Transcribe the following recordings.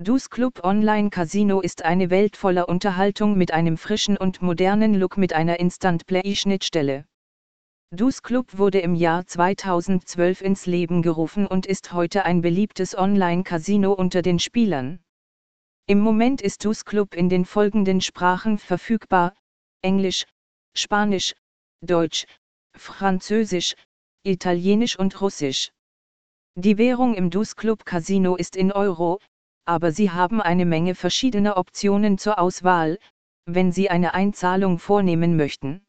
Dus Club Online Casino ist eine Welt voller Unterhaltung mit einem frischen und modernen Look mit einer Instant-Play-Schnittstelle. Dus Club wurde im Jahr 2012 ins Leben gerufen und ist heute ein beliebtes Online-Casino unter den Spielern. Im Moment ist Dus Club in den folgenden Sprachen verfügbar: Englisch, Spanisch, Deutsch, Französisch, Italienisch und Russisch. Die Währung im Dus Club Casino ist in Euro, aber Sie haben eine Menge verschiedener Optionen zur Auswahl, wenn Sie eine Einzahlung vornehmen möchten.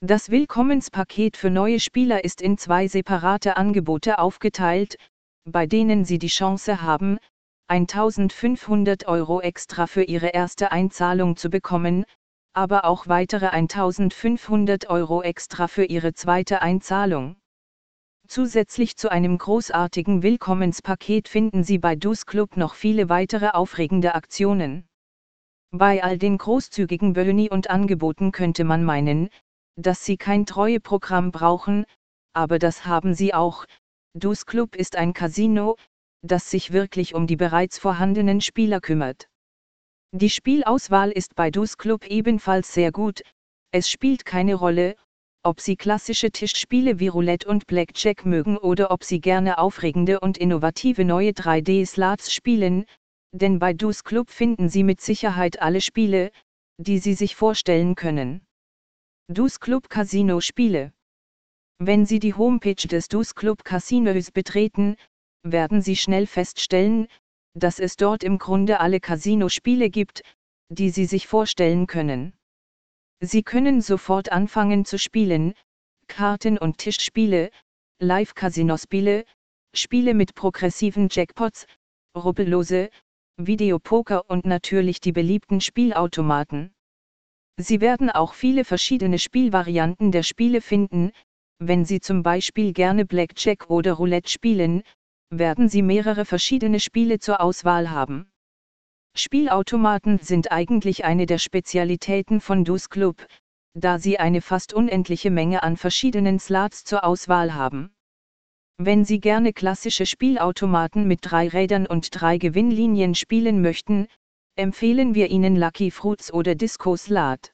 Das Willkommenspaket für neue Spieler ist in zwei separate Angebote aufgeteilt, bei denen Sie die Chance haben, 1500 Euro extra für Ihre erste Einzahlung zu bekommen, aber auch weitere 1500 Euro extra für Ihre zweite Einzahlung. Zusätzlich zu einem großartigen Willkommenspaket finden Sie bei Dus Club noch viele weitere aufregende Aktionen. Bei all den großzügigen Boni und Angeboten könnte man meinen, dass Sie kein Treueprogramm brauchen, aber das haben Sie auch. Dus Club ist ein Casino, das sich wirklich um die bereits vorhandenen Spieler kümmert. Die Spielauswahl ist bei Dus Club ebenfalls sehr gut, es spielt keine Rolle, ob Sie klassische Tischspiele wie Roulette und Blackjack mögen oder ob Sie gerne aufregende und innovative neue 3D-Slots spielen, denn bei Dus Club finden Sie mit Sicherheit alle Spiele, die Sie sich vorstellen können. Dus Club Casino Spiele Wenn Sie die Homepage des Dus Club Casinos betreten, werden Sie schnell feststellen, dass es dort im Grunde alle Casino-Spiele gibt, die Sie sich vorstellen können. Sie können sofort anfangen zu spielen, Karten- und Tischspiele, Live-Casino-Spiele, Spiele mit progressiven Jackpots, rubbellose, Videopoker und natürlich die beliebten Spielautomaten. Sie werden auch viele verschiedene Spielvarianten der Spiele finden, wenn Sie zum Beispiel gerne Blackjack oder Roulette spielen, werden Sie mehrere verschiedene Spiele zur Auswahl haben. Spielautomaten sind eigentlich eine der Spezialitäten von Dus Club, da sie eine fast unendliche Menge an verschiedenen Slots zur Auswahl haben. Wenn Sie gerne klassische Spielautomaten mit drei Rädern und drei Gewinnlinien spielen möchten, empfehlen wir Ihnen Lucky Fruits oder Disco Slot.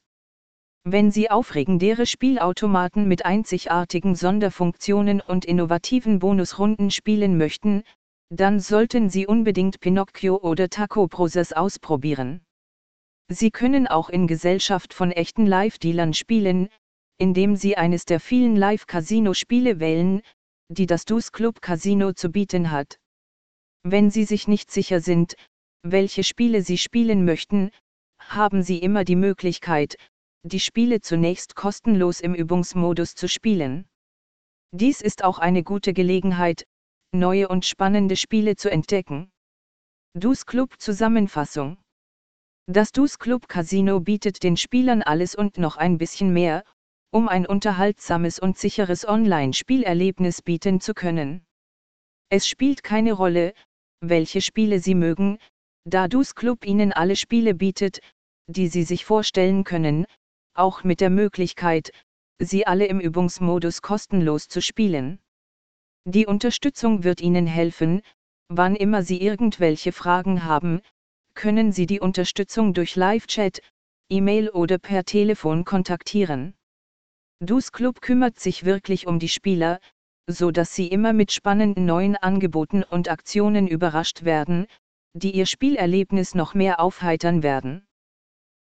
Wenn Sie aufregendere Spielautomaten mit einzigartigen Sonderfunktionen und innovativen Bonusrunden spielen möchten, dann sollten Sie unbedingt Pinocchio oder Taco Process ausprobieren. Sie können auch in Gesellschaft von echten Live-Dealern spielen, indem Sie eines der vielen Live-Casino-Spiele wählen, die das Dus Club Casino zu bieten hat. Wenn Sie sich nicht sicher sind, welche Spiele Sie spielen möchten, haben Sie immer die Möglichkeit, die Spiele zunächst kostenlos im Übungsmodus zu spielen. Dies ist auch eine gute Gelegenheit, neue und spannende Spiele zu entdecken. Dus Club Zusammenfassung Das Dus Club Casino bietet den Spielern alles und noch ein bisschen mehr, um ein unterhaltsames und sicheres Online-Spielerlebnis bieten zu können. Es spielt keine Rolle, welche Spiele Sie mögen, da Dus Club Ihnen alle Spiele bietet, die Sie sich vorstellen können, auch mit der Möglichkeit, sie alle im Übungsmodus kostenlos zu spielen. Die Unterstützung wird Ihnen helfen, wann immer Sie irgendwelche Fragen haben, können Sie die Unterstützung durch Live-Chat, E-Mail oder per Telefon kontaktieren. Dus Club kümmert sich wirklich um die Spieler, so dass sie immer mit spannenden neuen Angeboten und Aktionen überrascht werden, die ihr Spielerlebnis noch mehr aufheitern werden.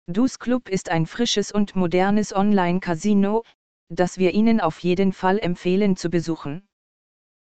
Dus Club ist ein frisches und modernes Online-Casino, das wir Ihnen auf jeden Fall empfehlen zu besuchen.